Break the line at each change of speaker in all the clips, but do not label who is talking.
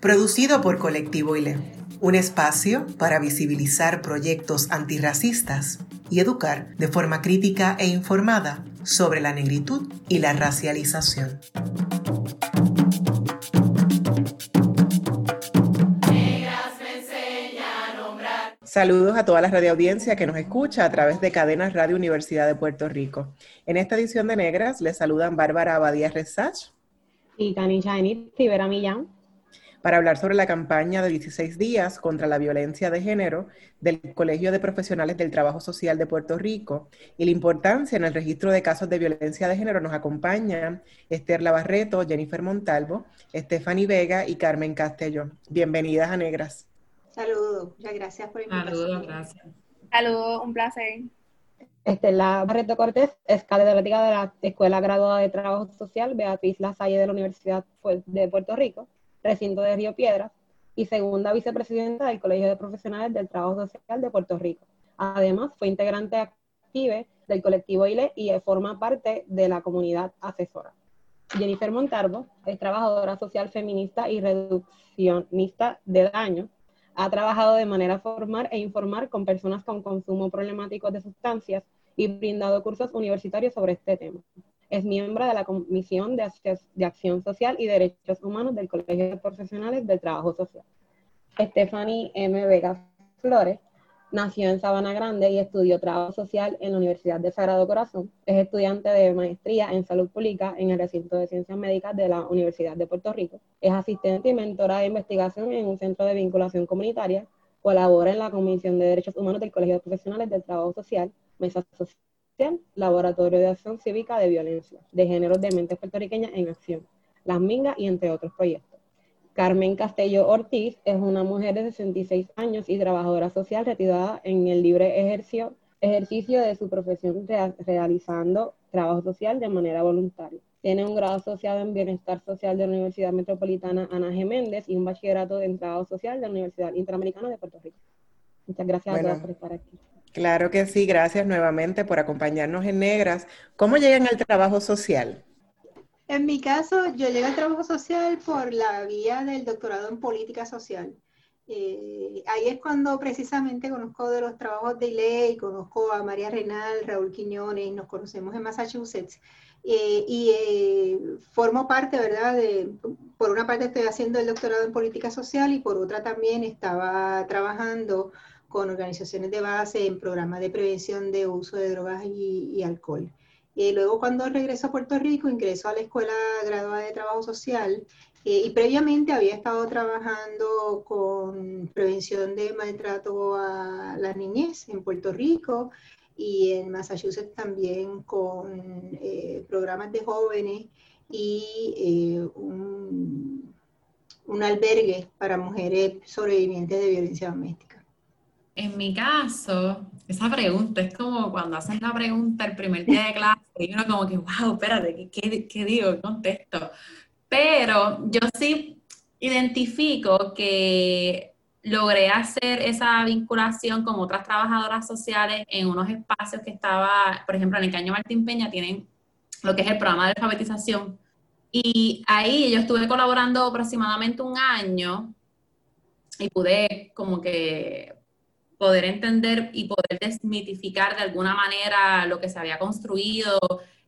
producido por Colectivo ILE, un espacio para visibilizar proyectos antirracistas y educar de forma crítica e informada sobre la negritud y la racialización. Saludos a toda la radioaudiencia que nos escucha a través de Cadenas Radio Universidad de Puerto Rico. En esta edición de Negras les saludan Bárbara Abadía Resach
y Tanisha Enid Rivera Millán
para hablar sobre la campaña de 16 días contra la violencia de género del Colegio de Profesionales del Trabajo Social de Puerto Rico y la importancia en el registro de casos de violencia de género nos acompañan Esther Lavarreto, Jennifer Montalvo, Stephanie Vega y Carmen Castello. Bienvenidas a Negras.
Saludos, muchas gracias por invitarme.
Saludos, gracias.
Saludos, un placer.
Estela Barreto Cortés es catedrática de la Escuela Graduada de Trabajo Social Beatriz Lasalle de la Universidad de Puerto Rico recinto de Río Piedras, y segunda vicepresidenta del Colegio de Profesionales del Trabajo Social de Puerto Rico. Además, fue integrante activa del colectivo ILE y forma parte de la comunidad asesora. Jennifer Montalvo es trabajadora social feminista y reduccionista de daño. Ha trabajado de manera formal e informar con personas con consumo problemático de sustancias y brindado cursos universitarios sobre este tema. Es miembro de la Comisión de, Acción Social y Derechos Humanos del Colegio de Profesionales del Trabajo Social. Stephanie M. Vega Flores nació en Sabana Grande y estudió Trabajo Social en la Universidad de Sagrado Corazón. Es estudiante de maestría en Salud Pública en el recinto de Ciencias Médicas de la Universidad de Puerto Rico. Es asistente y mentora de investigación en un centro de vinculación comunitaria. Colabora en la Comisión de Derechos Humanos del Colegio de Profesionales del Trabajo Social, Mesa Social Laboratorio de Acción Cívica de Violencia, de Géneros de Mentes Puertorriqueñas en Acción, Las Mingas y entre otros proyectos. Carmen Castello Ortiz es una mujer de 66 años y trabajadora social retirada en el libre ejercicio, ejercicio de su profesión realizando trabajo social de manera voluntaria. Tiene un grado asociado en Bienestar Social de la Universidad Metropolitana Ana G. Méndez y un bachillerato en Trabajo Social de la Universidad Interamericana de Puerto Rico. Muchas gracias a todos por estar aquí.
Claro que sí, gracias nuevamente por acompañarnos en Negras. ¿Cómo llegan al trabajo social?
En mi caso, yo llegué al trabajo social por la vía del doctorado en política social. Eh, ahí es cuando precisamente conozco de los trabajos de ley, conozco a María Renal, Raúl Quiñones, nos conocemos en Massachusetts. Eh, y eh, formo parte, ¿verdad? De, por una parte estoy haciendo el doctorado en política social y por otra también estaba trabajando con organizaciones de base en programas de prevención de uso de drogas y, alcohol. Y luego cuando regreso a Puerto Rico, ingreso a la Escuela Graduada de Trabajo Social eh, y previamente había estado trabajando con prevención de maltrato a la niñez en Puerto Rico y en Massachusetts también con eh, programas de jóvenes y eh, un albergue para mujeres sobrevivientes de violencia doméstica.
En mi caso, esa pregunta es como cuando hacen la pregunta el primer día de clase y uno como que, wow, espérate, ¿qué, qué, digo? ¿Qué contesto? Pero yo sí identifico que logré hacer esa vinculación con otras trabajadoras sociales en unos espacios que estaba, por ejemplo, en el Caño Martín Peña tienen lo que es el programa de alfabetización. Y ahí yo estuve colaborando aproximadamente un año y pude como que poder entender y poder desmitificar de alguna manera lo que se había construido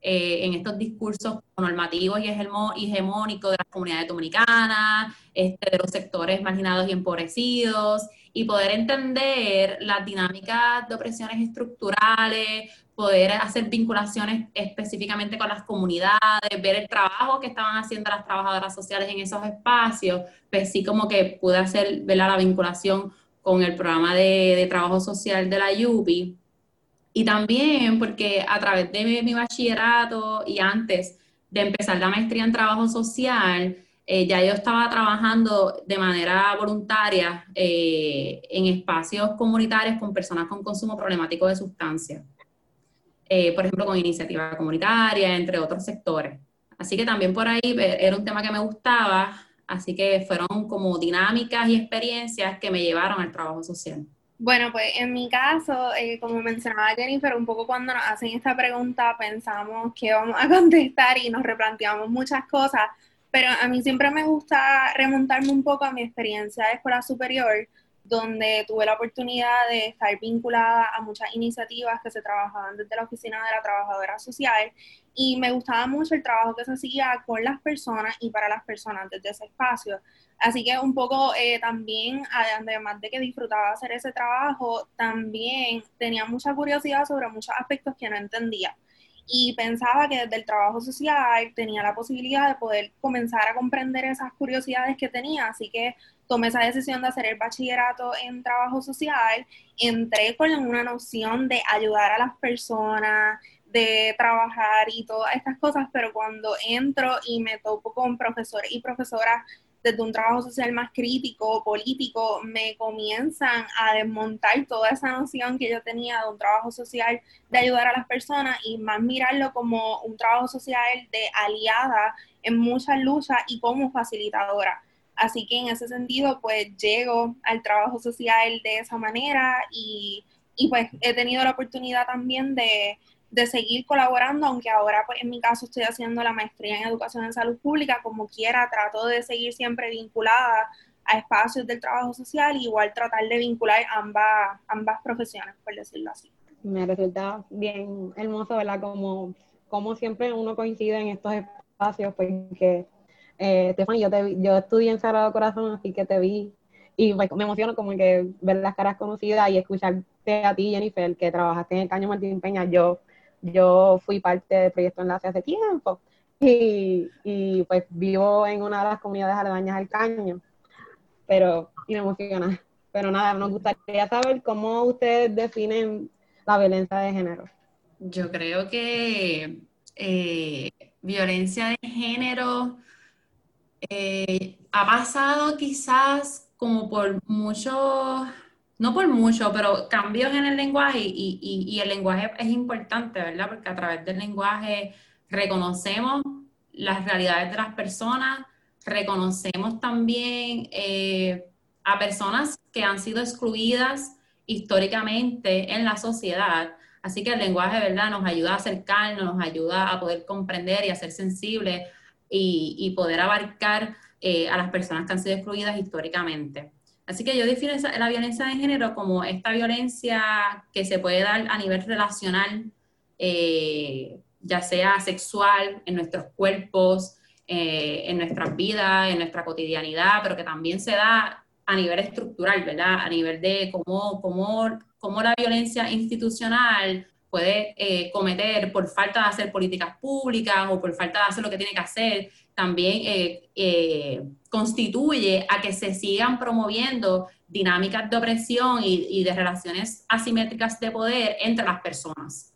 eh, en estos discursos normativos y hegemónicos de las comunidades dominicanas, este, de los sectores marginados y empobrecidos, y poder entender las dinámicas de opresiones estructurales, poder hacer vinculaciones específicamente con las comunidades, ver el trabajo que estaban haciendo las trabajadoras sociales en esos espacios, pues sí como que pude hacer ver la vinculación con el programa de, trabajo social de la UPI. Y también porque a través de mi, bachillerato y antes de empezar la maestría en trabajo social, eh, ya yo estaba trabajando de manera voluntaria eh, en espacios comunitarios con personas con consumo problemático de sustancias. Eh, por ejemplo, con iniciativa comunitaria, entre otros sectores. Así que también por ahí era un tema que me gustaba, así que fueron como dinámicas y experiencias que me llevaron al trabajo social.
Bueno, pues en mi caso, como mencionaba Jennifer, un poco cuando nos hacen esta pregunta pensamos que vamos a contestar y nos replanteamos muchas cosas, pero a mí siempre me gusta remontarme un poco a mi experiencia de escuela superior, donde tuve la oportunidad de estar vinculada a muchas iniciativas que se trabajaban desde la oficina de la trabajadora social. Y me gustaba mucho el trabajo que se hacía con las personas y para las personas desde ese espacio. Así que un poco eh, también, además de que disfrutaba hacer ese trabajo, también tenía mucha curiosidad sobre muchos aspectos que no entendía. Y pensaba que desde el trabajo social tenía la posibilidad de poder comenzar a comprender esas curiosidades que tenía, así que tomé esa decisión de hacer el bachillerato en trabajo social, entré con una noción de ayudar a las personas, de trabajar y todas estas cosas, pero cuando entro y me topo con profesores y profesoras desde un trabajo social más crítico, político, me comienzan a desmontar toda esa noción que yo tenía de un trabajo social de ayudar a las personas y más mirarlo como un trabajo social de aliada en muchas luchas y como facilitadora. Así que en ese sentido, pues llego al trabajo social de esa manera y, y pues he tenido la oportunidad también de de seguir colaborando, aunque ahora pues en mi caso estoy haciendo la maestría en educación en salud pública, como quiera, trato de seguir siempre vinculada a espacios del trabajo social, igual tratar de vincular ambas, ambas profesiones, por decirlo así.
Me resulta bien hermoso, ¿verdad? Como, como siempre uno coincide en estos espacios, porque eh, yo, te, estudié en Sagrado Corazón, así que te vi y me, emociono como que ver las caras conocidas y escucharte a ti, Jennifer, que trabajaste en el Caño Martín Peña. Yo fui parte del proyecto Enlace hace tiempo y, pues vivo en una de las comunidades aledañas al caño, pero y me emociona. Pero nada, nos gustaría saber cómo ustedes definen la violencia de género.
Yo creo que eh, violencia de género eh, ha pasado quizás como por muchos no por mucho, pero cambios en el lenguaje y, y, el lenguaje es importante, ¿verdad? Porque a través del lenguaje reconocemos las realidades de las personas, reconocemos también eh, a personas que han sido excluidas históricamente en la sociedad. Así que el lenguaje, ¿verdad? Nos ayuda a acercarnos, nos ayuda a poder comprender y a ser sensibles y, y poder abarcar eh, a las personas que han sido excluidas históricamente. Así que yo defino la violencia de género como esta violencia que se puede dar a nivel relacional, eh, ya sea sexual, en nuestros cuerpos, eh, en nuestras vidas, en nuestra cotidianidad, pero que también se da a nivel estructural, ¿verdad? A nivel de cómo, cómo, cómo la violencia institucional puede eh, cometer por falta de hacer políticas públicas o por falta de hacer lo que tiene que hacer, también eh, eh, constituye a que se sigan promoviendo dinámicas de opresión y, de relaciones asimétricas de poder entre las personas.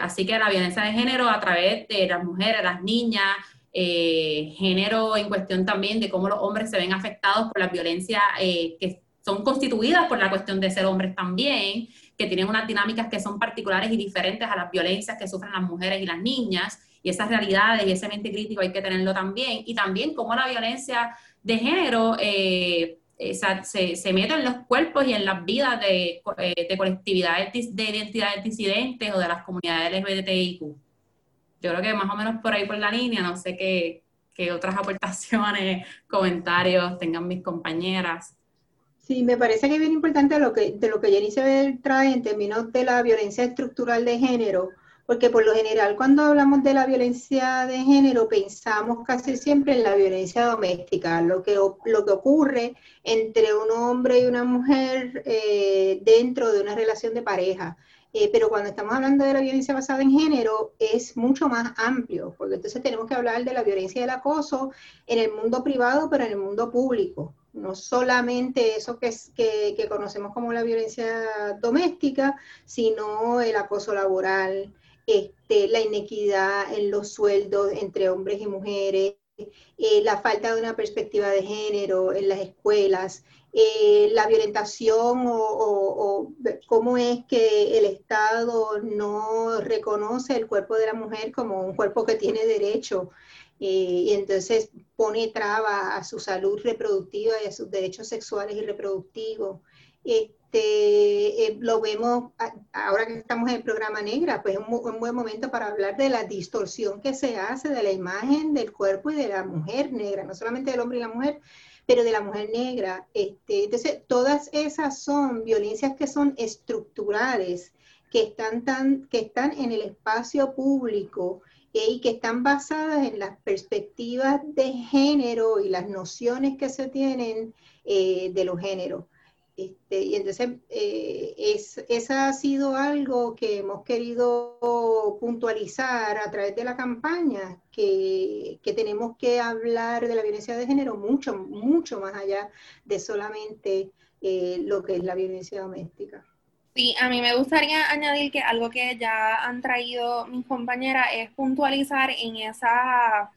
así que la violencia de género a través de las mujeres, las niñas, género en cuestión también de cómo los hombres se ven afectados por la violencia que son constituidas por la cuestión de ser hombres también, que tienen unas dinámicas que son particulares y diferentes a las violencias que sufren las mujeres y las niñas, y esas realidades y ese mente crítico hay que tenerlo también, y también cómo la violencia de género eh, se, se, mete en los cuerpos y en las vidas de, eh, de colectividades de identidades disidentes o de las comunidades LGBTIQ. Yo creo que más o menos por ahí por la línea, no sé qué, qué otras aportaciones, comentarios tengan mis compañeras.
Sí, me parece que es bien importante lo que, de lo que Jenny trae en términos de la violencia estructural de género, porque por lo general cuando hablamos de la violencia de género pensamos casi siempre en la violencia doméstica, lo que, lo que ocurre entre un hombre y una mujer eh, dentro de una relación de pareja. Eh, pero cuando estamos hablando de la violencia basada en género es mucho más amplio, porque entonces tenemos que hablar de la violencia y el acoso en el mundo privado, pero en el mundo público no solamente eso que, es, que, conocemos como la violencia doméstica, sino el acoso laboral, este, la inequidad en los sueldos entre hombres y mujeres, eh, la falta de una perspectiva de género en las escuelas, eh, la violentación o, cómo es que el Estado no reconoce el cuerpo de la mujer como un cuerpo que tiene derecho y entonces pone traba a su salud reproductiva y a sus derechos sexuales y reproductivos. Este, eh, lo vemos ahora que estamos en el programa Negra, pues es un, buen momento para hablar de la distorsión que se hace de la imagen del cuerpo y de la mujer negra, no solamente del hombre y la mujer, pero de la mujer negra. Este, entonces, todas esas son violencias que son estructurales, que están, tan, que están en el espacio público y que están basadas en las perspectivas de género y las nociones que se tienen eh, de los géneros. Este, y entonces, eh, es, esa ha sido algo que hemos querido puntualizar a través de la campaña, que, que, tenemos que hablar de la violencia de género mucho, mucho más allá de solamente eh, lo que es la violencia doméstica.
Sí, a mí me gustaría añadir que algo que ya han traído mis compañeras es puntualizar en esa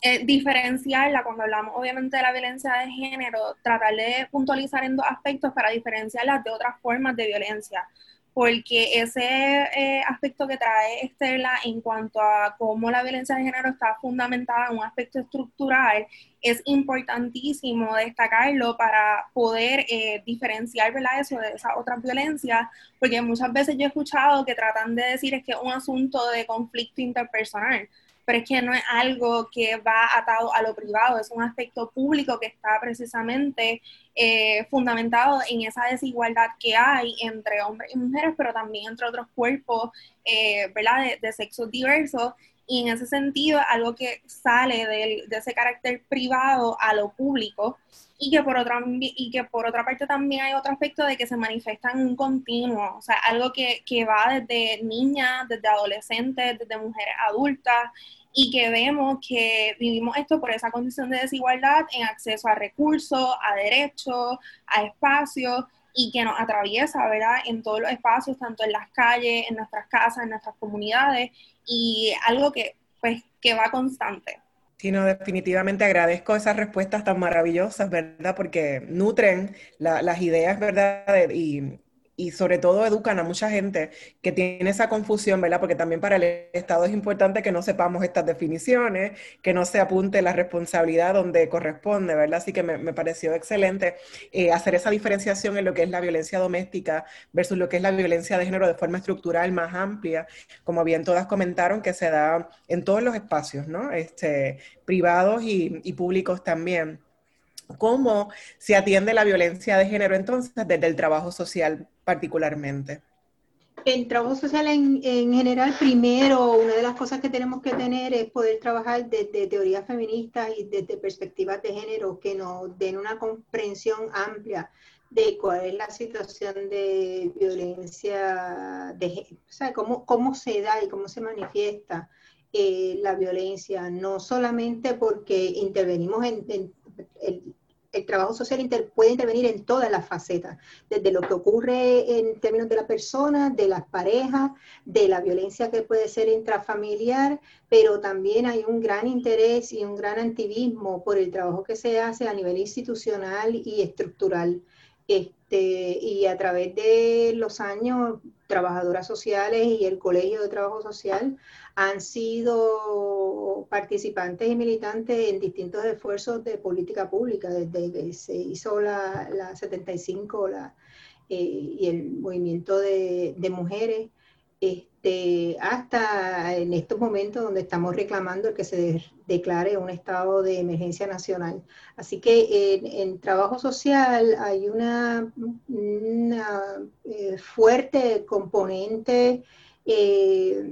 eh, diferenciarla cuando hablamos obviamente de la violencia de género, tratar de puntualizar en dos aspectos para diferenciarla de otras formas de violencia, porque ese eh, aspecto que trae Estela en cuanto a cómo la violencia de género está fundamentada en un aspecto estructural, es importantísimo destacarlo para poder eh, diferenciar ¿verdad? eso de esa otra violencia, porque muchas veces yo he escuchado que tratan de decir es que es un asunto de conflicto interpersonal pero es que no es algo que va atado a lo privado, es un aspecto público que está precisamente eh, fundamentado en esa desigualdad que hay entre hombres y mujeres, pero también entre otros cuerpos, eh, ¿verdad?, de, sexos diversos. Y en ese sentido, algo que sale de, ese carácter privado a lo público y que, por otra, y que por otra parte también hay otro aspecto de que se manifiesta en un continuo, o sea, algo que, que va desde niñas, desde adolescentes, desde mujeres adultas y que vemos que vivimos esto por esa condición de desigualdad en acceso a recursos, a derechos, a espacios y que nos atraviesa, ¿verdad? En todos los espacios, tanto en las calles, en nuestras casas, en nuestras comunidades y algo que, pues, que va constante.
Sí, no, definitivamente agradezco esas respuestas tan maravillosas, ¿verdad? Porque nutren las ideas, ¿verdad? Y, y sobre todo educan a mucha gente que tiene esa confusión, ¿verdad? Porque también para el Estado es importante que no sepamos estas definiciones, que no se apunte la responsabilidad donde corresponde, ¿verdad? Así que me, pareció excelente eh, hacer esa diferenciación en lo que es la violencia doméstica versus lo que es la violencia de género de forma estructural más amplia, como bien todas comentaron, que se da en todos los espacios, ¿no? Este, privados y, y públicos también. ¿Cómo se atiende la violencia de género entonces desde el trabajo social particularmente?
El trabajo social en, general, primero, una de las cosas que tenemos que tener es poder trabajar desde teorías feministas y desde perspectivas de género que nos den una comprensión amplia de cuál es la situación de violencia, de, o sea, cómo, cómo se da y cómo se manifiesta eh, la violencia, no solamente porque intervenimos en, en el trabajo social puede intervenir en todas las facetas, desde lo que ocurre en términos de la persona, de las parejas, de la violencia que puede ser intrafamiliar, pero también hay un gran interés y un gran activismo por el trabajo que se hace a nivel institucional y estructural. Este, y a través de los años, trabajadoras sociales y el Colegio de Trabajo Social han sido participantes y militantes en distintos esfuerzos de política pública, desde que se hizo la, la 75 la, eh, y el movimiento de, de mujeres este, hasta en estos momentos donde estamos reclamando que se declare un estado de emergencia nacional. Así que en, trabajo social hay una, eh, fuerte componente eh,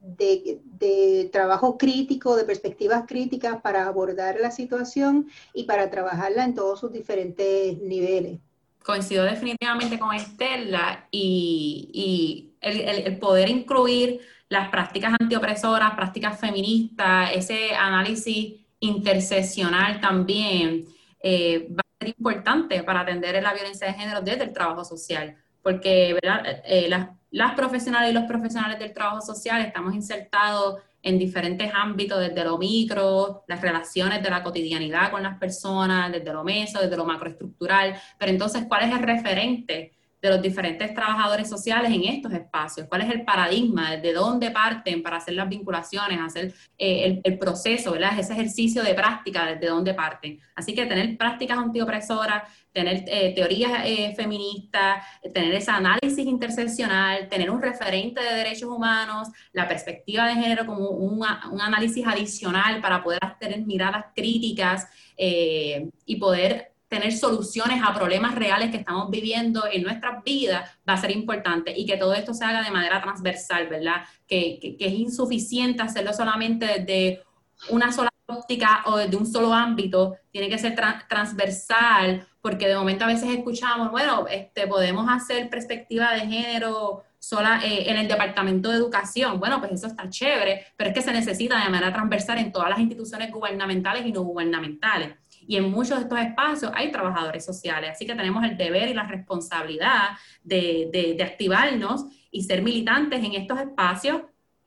de, de, trabajo crítico, de perspectivas críticas para abordar la situación y para trabajarla en todos sus diferentes niveles.
Coincido definitivamente con Estela y, el, poder incluir las prácticas antiopresoras, prácticas feministas, ese análisis interseccional también eh, va a ser importante para atender la violencia de género desde el trabajo social, porque ¿verdad? Eh, las, las profesionales y los profesionales del trabajo social estamos insertados en diferentes ámbitos, desde lo micro, las relaciones de la cotidianidad con las personas, desde lo meso, desde lo macroestructural, pero entonces, ¿cuál es el referente de los diferentes trabajadores sociales en estos espacios? ¿Cuál es el paradigma? ¿De dónde parten para hacer las vinculaciones, hacer eh, el, proceso, ¿verdad? ese ejercicio de práctica, desde dónde parten? Así que tener prácticas antiopresoras, tener eh, teorías eh, feministas, tener ese análisis interseccional, tener un referente de derechos humanos, la perspectiva de género como un, análisis adicional para poder tener miradas críticas y poder tener soluciones a problemas reales que estamos viviendo en nuestras vidas va a ser importante y que todo esto se haga de manera transversal, ¿verdad? Que, es insuficiente hacerlo solamente desde una sola óptica o desde un solo ámbito, tiene que ser transversal, porque de momento a veces escuchamos, bueno, este, podemos hacer perspectiva de género sola eh, en el departamento de educación. Bueno, pues eso está chévere, pero es que se necesita de manera transversal en todas las instituciones gubernamentales y no gubernamentales y en muchos de estos espacios hay trabajadores sociales, así que tenemos el deber y la responsabilidad de, activarnos y ser militantes en estos espacios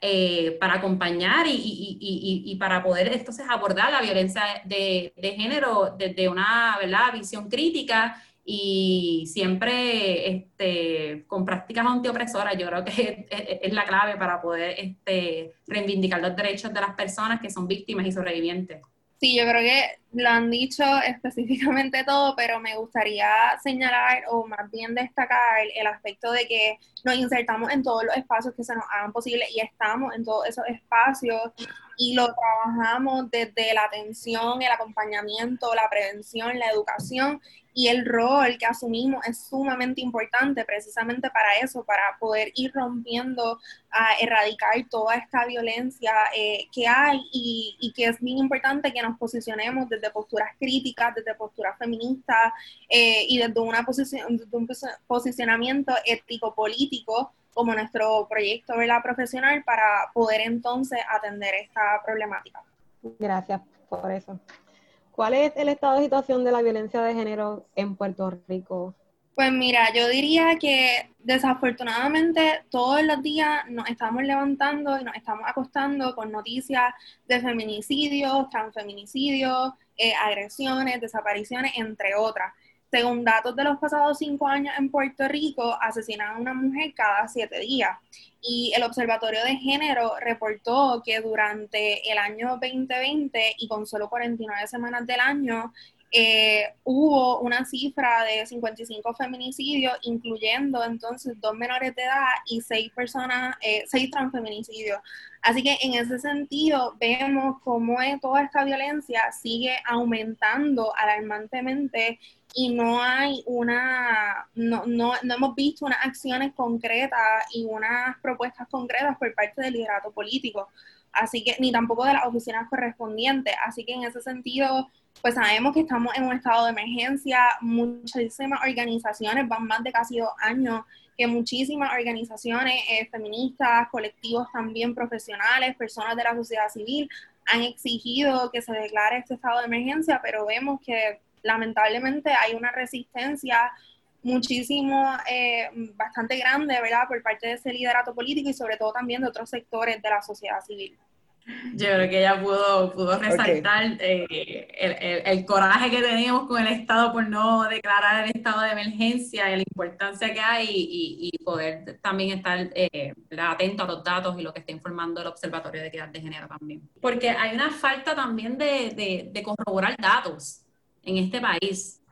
eh, para acompañar y, para poder entonces abordar la violencia de, género desde una ¿verdad? visión crítica y siempre este, con prácticas antiopresoras. Yo creo que es, la clave para poder este, reivindicar los derechos de las personas que son víctimas y sobrevivientes.
Sí, yo creo que lo han dicho específicamente todo, pero me gustaría señalar o más bien destacar el aspecto de que nos insertamos en todos los espacios que se nos hagan posible y estamos en todos esos espacios y lo trabajamos desde la atención, el acompañamiento, la prevención, la educación y el rol que asumimos es sumamente importante precisamente para eso, para poder ir rompiendo, a erradicar toda esta violencia eh, que hay y, que es bien importante que nos posicionemos desde posturas críticas, desde posturas feministas eh, y desde, una posición, desde un posicionamiento ético-político como nuestro proyecto la profesional para poder entonces atender esta problemática.
Gracias por eso. ¿Cuál es el estado de situación de la violencia de género en Puerto Rico?
Pues mira, yo diría que desafortunadamente todos los días nos estamos levantando y nos estamos acostando con noticias de feminicidios, transfeminicidios, eh, agresiones, desapariciones, entre otras. Según datos de los pasados cinco años en Puerto Rico, asesinan a una mujer cada siete días. Y el Observatorio de Género reportó que durante el año 2020 y con solo 49 semanas del año, eh, hubo una cifra de 55 feminicidios, incluyendo entonces dos menores de edad y seis personas, eh, seis transfeminicidios. Así que en ese sentido vemos cómo toda esta violencia sigue aumentando alarmantemente y no hay una, no, no, no hemos visto unas acciones concretas y unas propuestas concretas por parte del liderato político. Así que, ni tampoco de las oficinas correspondientes. Así que en ese sentido, pues sabemos que estamos en un estado de emergencia, muchísimas organizaciones, van más de casi dos años, que muchísimas organizaciones eh, feministas, colectivos también profesionales, personas de la sociedad civil han exigido que se declare este estado de emergencia, pero vemos que lamentablemente hay una resistencia muchísimo, eh, bastante grande, ¿verdad?, por parte de ese liderato político y sobre todo también de otros sectores de la sociedad civil.
Yo creo que ella pudo, pudo resaltar eh, el, el, coraje que teníamos con el Estado por no declarar el estado de emergencia y la importancia que hay y, y poder también estar eh, atento a los datos y lo que está informando el Observatorio de Equidad de Género también. Porque hay una falta también de, de, de corroborar datos en este país.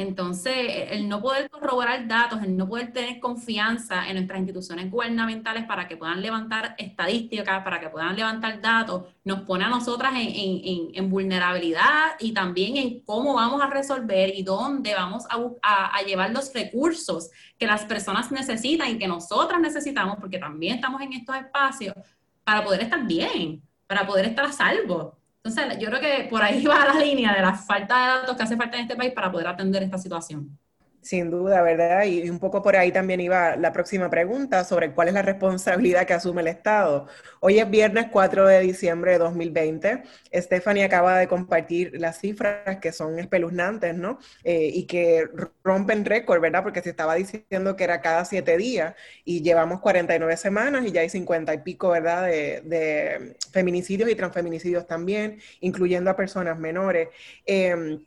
Entonces, el no poder corroborar datos, el no poder tener confianza en nuestras instituciones gubernamentales para que puedan levantar estadísticas, para que puedan levantar datos, nos pone a nosotras en, vulnerabilidad y también en cómo vamos a resolver y dónde vamos a, a, llevar los recursos que las personas necesitan y que nosotras necesitamos, porque también estamos en estos espacios para poder estar bien, para poder estar a salvo. Entonces, yo creo que por ahí va la línea de la falta de datos que hace falta en este país para poder atender esta situación.
Sin duda, ¿verdad? Y un poco por ahí también iba la próxima pregunta sobre cuál es la responsabilidad que asume el Estado. Hoy es viernes 4 de diciembre de 2020. Stephanie acaba de compartir las cifras que son espeluznantes, ¿no? Eh, y que rompen récord, ¿verdad? Porque se estaba diciendo que era cada siete días y llevamos 49 semanas y ya hay 50 y pico, ¿verdad? De, feminicidios y transfeminicidios también, incluyendo a personas menores. Eh,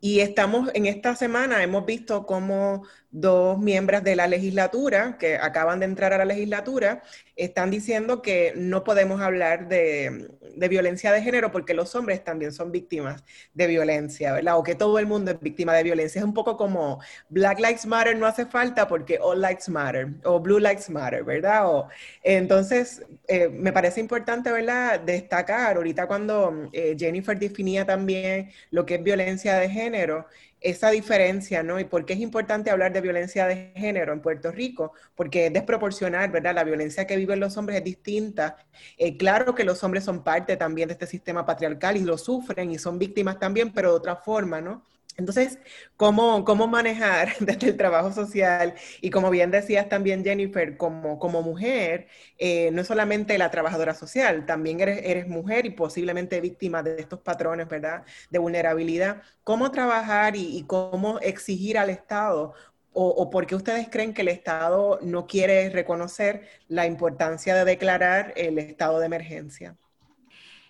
y estamos en esta semana, hemos visto cómo dos miembros de la legislatura que acaban de entrar a la legislatura están diciendo que no podemos hablar de, violencia de género porque los hombres también son víctimas de violencia, ¿verdad? O que todo el mundo es víctima de violencia. Es un poco como Black Lives Matter no hace falta porque All Lives Matter o Blue Lives Matter, ¿verdad? O, entonces, eh, me parece importante, ¿verdad? Destacar ahorita cuando eh, Jennifer definía también lo que es violencia de género esa diferencia, ¿no? Y por qué es importante hablar de violencia de género en Puerto Rico, porque es desproporcional, ¿verdad? La violencia que viven los hombres es distinta. Eh, claro que los hombres son parte también de este sistema patriarcal y lo sufren y son víctimas también, pero de otra forma, ¿no? Entonces, ¿cómo, ¿cómo, manejar desde el trabajo social? Y como bien decías también, Jennifer, como, como mujer, eh, no solamente la trabajadora social, también eres, eres, mujer y posiblemente víctima de estos patrones, ¿verdad?, de vulnerabilidad. ¿Cómo trabajar y, cómo exigir al Estado? O, ¿O por qué ustedes creen que el Estado no quiere reconocer la importancia de declarar el estado de emergencia?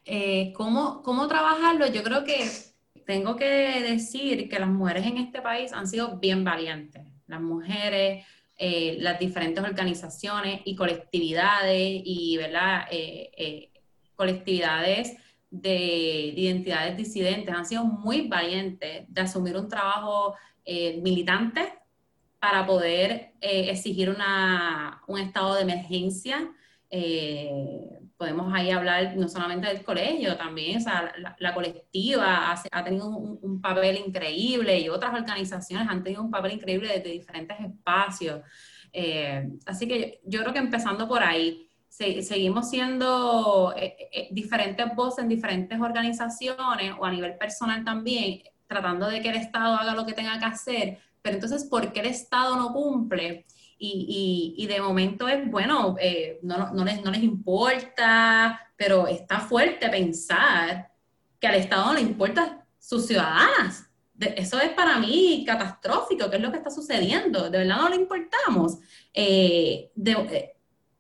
Eh, ¿cómo, ¿Cómo trabajarlo? Yo creo que tengo que decir que las mujeres en este país han sido bien valientes. Las mujeres, eh, las diferentes organizaciones y colectividades y ¿verdad? Eh, eh, colectividades de, identidades disidentes han sido muy valientes de asumir un trabajo militante para poder exigir una, un estado de emergencia podemos ahí hablar no solamente del colegio, también la, colectiva ha, tenido un, papel increíble y otras organizaciones han tenido un papel increíble desde diferentes espacios. Eh, así que yo, creo que empezando por ahí, seguimos siendo eh, eh, diferentes voces en diferentes organizaciones o a nivel personal también, tratando de que el Estado haga lo que tenga que hacer, pero entonces, ¿por qué el Estado no cumple? Y, y, de momento es, bueno, eh, no, no, les, no les importa, pero está fuerte pensar que al Estado no le importan sus ciudadanas. eso es para mí catastrófico, ¿qué es lo que está sucediendo? ¿De verdad no le importamos? Eh, de, eh,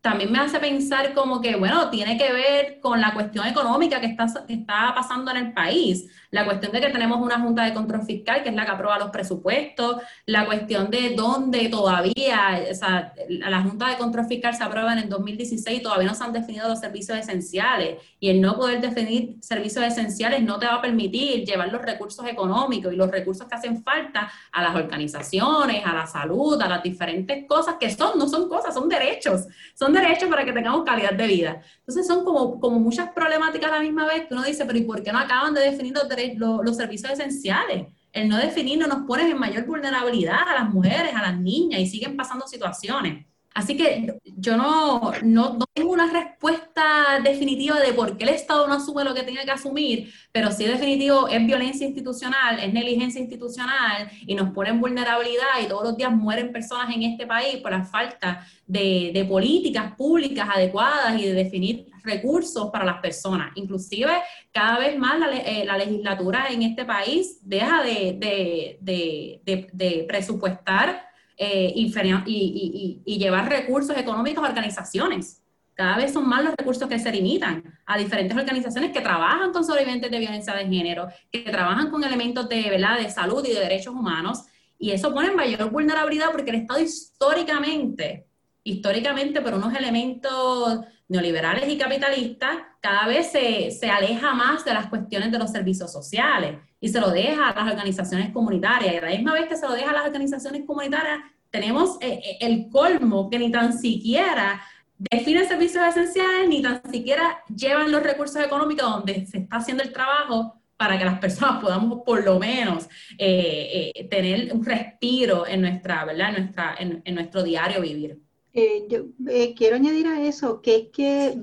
también me hace pensar como que, bueno, tiene que ver con la cuestión económica que está, está pasando en el país, la cuestión de que tenemos una Junta de Control Fiscal, que es la que aprueba los presupuestos, la cuestión de dónde todavía, o sea, la Junta de Control Fiscal se aprueba en el 2016 y todavía no se han definido los servicios esenciales, y el no poder definir servicios esenciales no te va a permitir llevar los recursos económicos y los recursos que hacen falta a las organizaciones, a la salud, a las diferentes cosas que son, no son cosas, son derechos, son derechos para que tengamos calidad de vida. Entonces son como, como muchas problemáticas a la misma vez que uno dice, pero ¿y por qué no acaban de definir los, los, servicios esenciales? El no definirlo nos pone en mayor vulnerabilidad a las mujeres, a las niñas y siguen pasando situaciones. Así que yo no, no, tengo una respuesta definitiva de por qué el Estado no asume lo que tiene que asumir, pero sí definitivo es violencia institucional, es negligencia institucional y nos pone en vulnerabilidad y todos los días mueren personas en este país por la falta de, políticas públicas adecuadas y de definir recursos para las personas. Inclusive cada vez más la, eh, legislatura en este país deja de, de presupuestar eh, y, llevar recursos económicos a organizaciones. Cada vez son más los recursos que se limitan a diferentes organizaciones que trabajan con sobrevivientes de violencia de género, que trabajan con elementos de, ¿verdad? de salud y de derechos humanos, y eso pone en mayor vulnerabilidad porque el Estado históricamente, históricamente por unos elementos neoliberales y capitalistas, cada vez se, se, aleja más de las cuestiones de los servicios sociales y se lo deja a las organizaciones comunitarias. Y a la misma vez que se lo deja a las organizaciones comunitarias, tenemos eh, eh, el colmo que ni tan siquiera definen servicios esenciales, ni tan siquiera llevan los recursos económicos donde se está haciendo el trabajo para que las personas podamos por lo menos eh, tener un respiro en, nuestra, ¿verdad? En, nuestra, en, en nuestro diario vivir.
Yo quiero añadir a eso que es que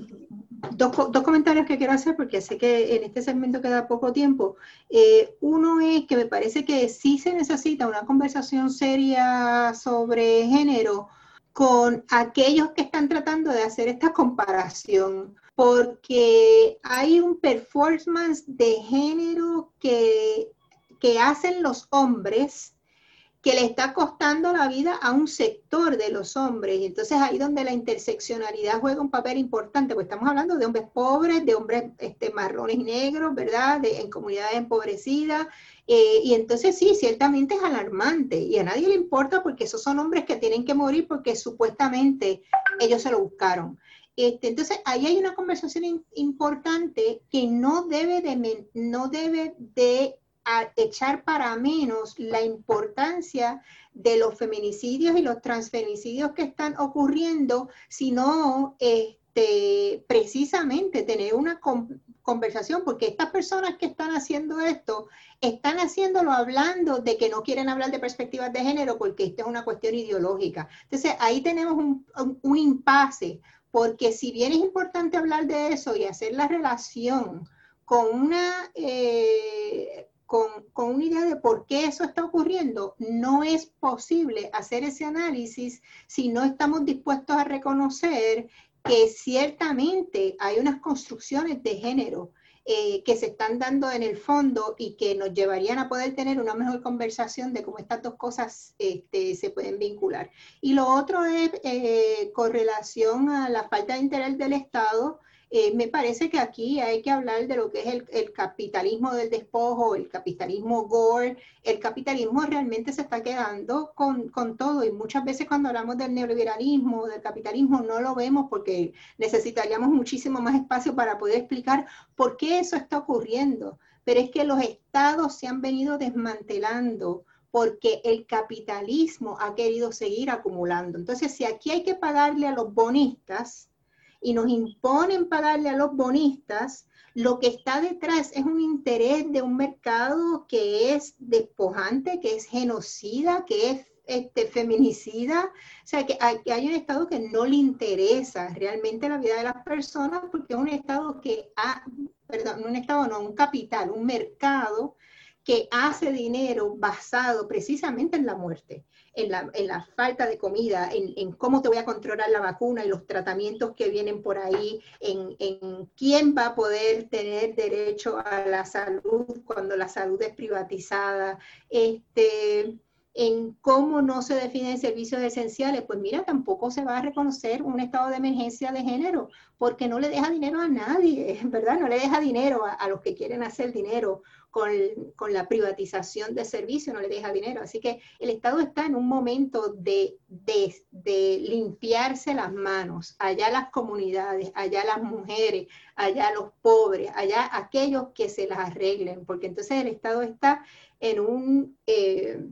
dos, comentarios que quiero hacer porque sé que en este segmento queda poco tiempo. Eh, uno es que me parece que sí se necesita una conversación seria sobre género con aquellos que están tratando de hacer esta comparación, porque hay un performance de género que, que hacen los hombres que le está costando la vida a un sector de los hombres. Y entonces ahí donde la interseccionalidad juega un papel importante, pues estamos hablando de hombres pobres, de hombres este, marrones y negros, ¿verdad? De, en comunidades empobrecidas. Eh, y entonces sí, ciertamente es alarmante y a nadie le importa porque esos son hombres que tienen que morir porque supuestamente ellos se lo buscaron. Este, entonces, ahí hay una conversación importante que no debe de, no debe de a echar para menos la importancia de los feminicidios y los transfeminicidios que están ocurriendo, sino este, precisamente tener una conversación, porque estas personas que están haciendo esto, están haciéndolo hablando de que no quieren hablar de perspectivas de género porque esta es una cuestión ideológica. Entonces, ahí tenemos un, un impasse, porque si bien es importante hablar de eso y hacer la relación con una... Eh, con, una idea de por qué eso está ocurriendo, no es posible hacer ese análisis si no estamos dispuestos a reconocer que ciertamente hay unas construcciones de género eh, que se están dando en el fondo y que nos llevarían a poder tener una mejor conversación de cómo estas dos cosas este, se pueden vincular. Y lo otro es eh, con relación a la falta de interés del Estado eh, me parece que aquí hay que hablar de lo que es el, capitalismo del despojo, el capitalismo gore. El capitalismo realmente se está quedando con, con, todo y muchas veces cuando hablamos del neoliberalismo, del capitalismo, no lo vemos porque necesitaríamos muchísimo más espacio para poder explicar por qué eso está ocurriendo. Pero es que los estados se han venido desmantelando porque el capitalismo ha querido seguir acumulando. Entonces, si aquí hay que pagarle a los bonistas, y nos imponen pagarle a los bonistas, lo que está detrás es un interés de un mercado que es despojante, que es genocida, que es este, feminicida, o sea, que hay, hay, un Estado que no le interesa realmente la vida de las personas porque es un Estado que ha, perdón, un Estado, no, un capital, un mercado que hace dinero basado precisamente en la muerte en la, falta de comida, en, cómo te voy a controlar la vacuna y los tratamientos que vienen por ahí, en, en quién va a poder tener derecho a la salud cuando la salud es privatizada, este, en cómo no se definen servicios esenciales, pues mira, tampoco se va a reconocer un estado de emergencia de género, porque no le deja dinero a nadie, ¿verdad? No le deja dinero a, los que quieren hacer dinero con, la privatización de servicios, no le deja dinero. Así que el Estado está en un momento de, de, limpiarse las manos, allá las comunidades, allá las mujeres, allá los pobres, allá aquellos que se las arreglen, porque entonces el Estado está en un, eh,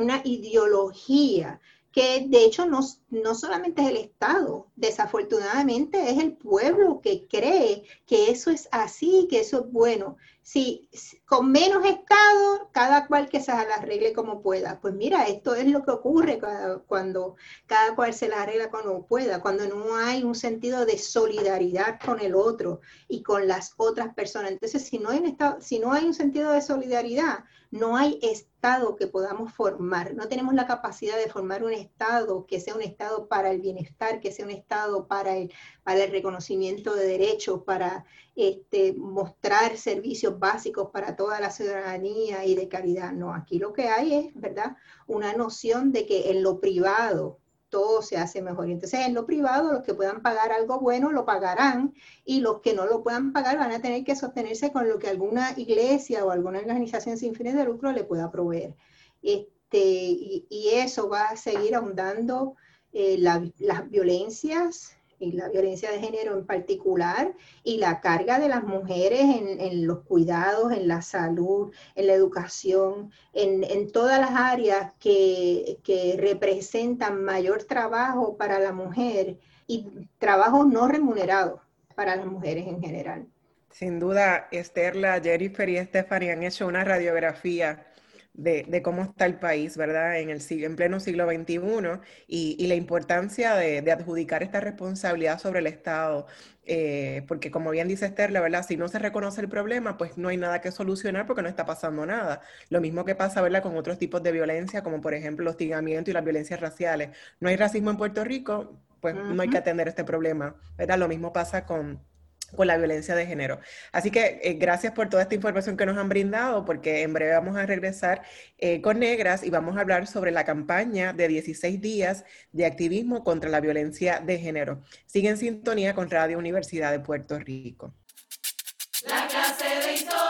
una ideología que de hecho no, no, solamente es el Estado, desafortunadamente es el pueblo que cree que eso es así, que eso es bueno si, con menos Estado, cada cual que se la arregle como pueda. Pues mira, esto es lo que ocurre cuando cada cual se la arregla como pueda, cuando no hay un sentido de solidaridad con el otro y con las otras personas. Entonces, si no hay estado, si no hay un sentido de solidaridad, no hay Estado que podamos formar. No tenemos la capacidad de formar un Estado que sea un Estado para el bienestar, que sea un Estado para el, para el reconocimiento de derechos, para este, mostrar servicios básicos para toda la ciudadanía y de calidad. No, aquí lo que hay es, ¿verdad? Una noción de que en lo privado todo se hace mejor. Entonces, en lo privado, los que puedan pagar algo bueno lo pagarán y los que no lo puedan pagar van a tener que sostenerse con lo que alguna iglesia o alguna organización sin fines de lucro le pueda proveer. Este, y, eso va a seguir ahondando eh, las violencias y la violencia de género en particular, y la carga de las mujeres en, los cuidados, en la salud, en la educación, en, todas las áreas que, representan mayor trabajo para la mujer y trabajo no remunerado para las mujeres en general.
Sin duda, Esther, la Jennifer y Stephanie han hecho una radiografía de, cómo está el país, ¿verdad? En, el, en pleno siglo XXI y, la importancia de, adjudicar esta responsabilidad sobre el Estado. Eh, porque como bien dice Esther, la verdad, si no se reconoce el problema, pues no hay nada que solucionar porque no está pasando nada. Lo mismo que pasa, ¿verdad? Con otros tipos de violencia, como por ejemplo el hostigamiento y las violencias raciales. No hay racismo en Puerto Rico, pues no hay que atender este problema, ¿verdad? Lo mismo pasa con con la violencia de género. Así que eh, gracias por toda esta información que nos han brindado, porque en breve vamos a regresar eh, con Negras y vamos a hablar sobre la campaña de 16 días de activismo contra la violencia de género. Sigue en sintonía con Radio Universidad de Puerto Rico. La clase de historia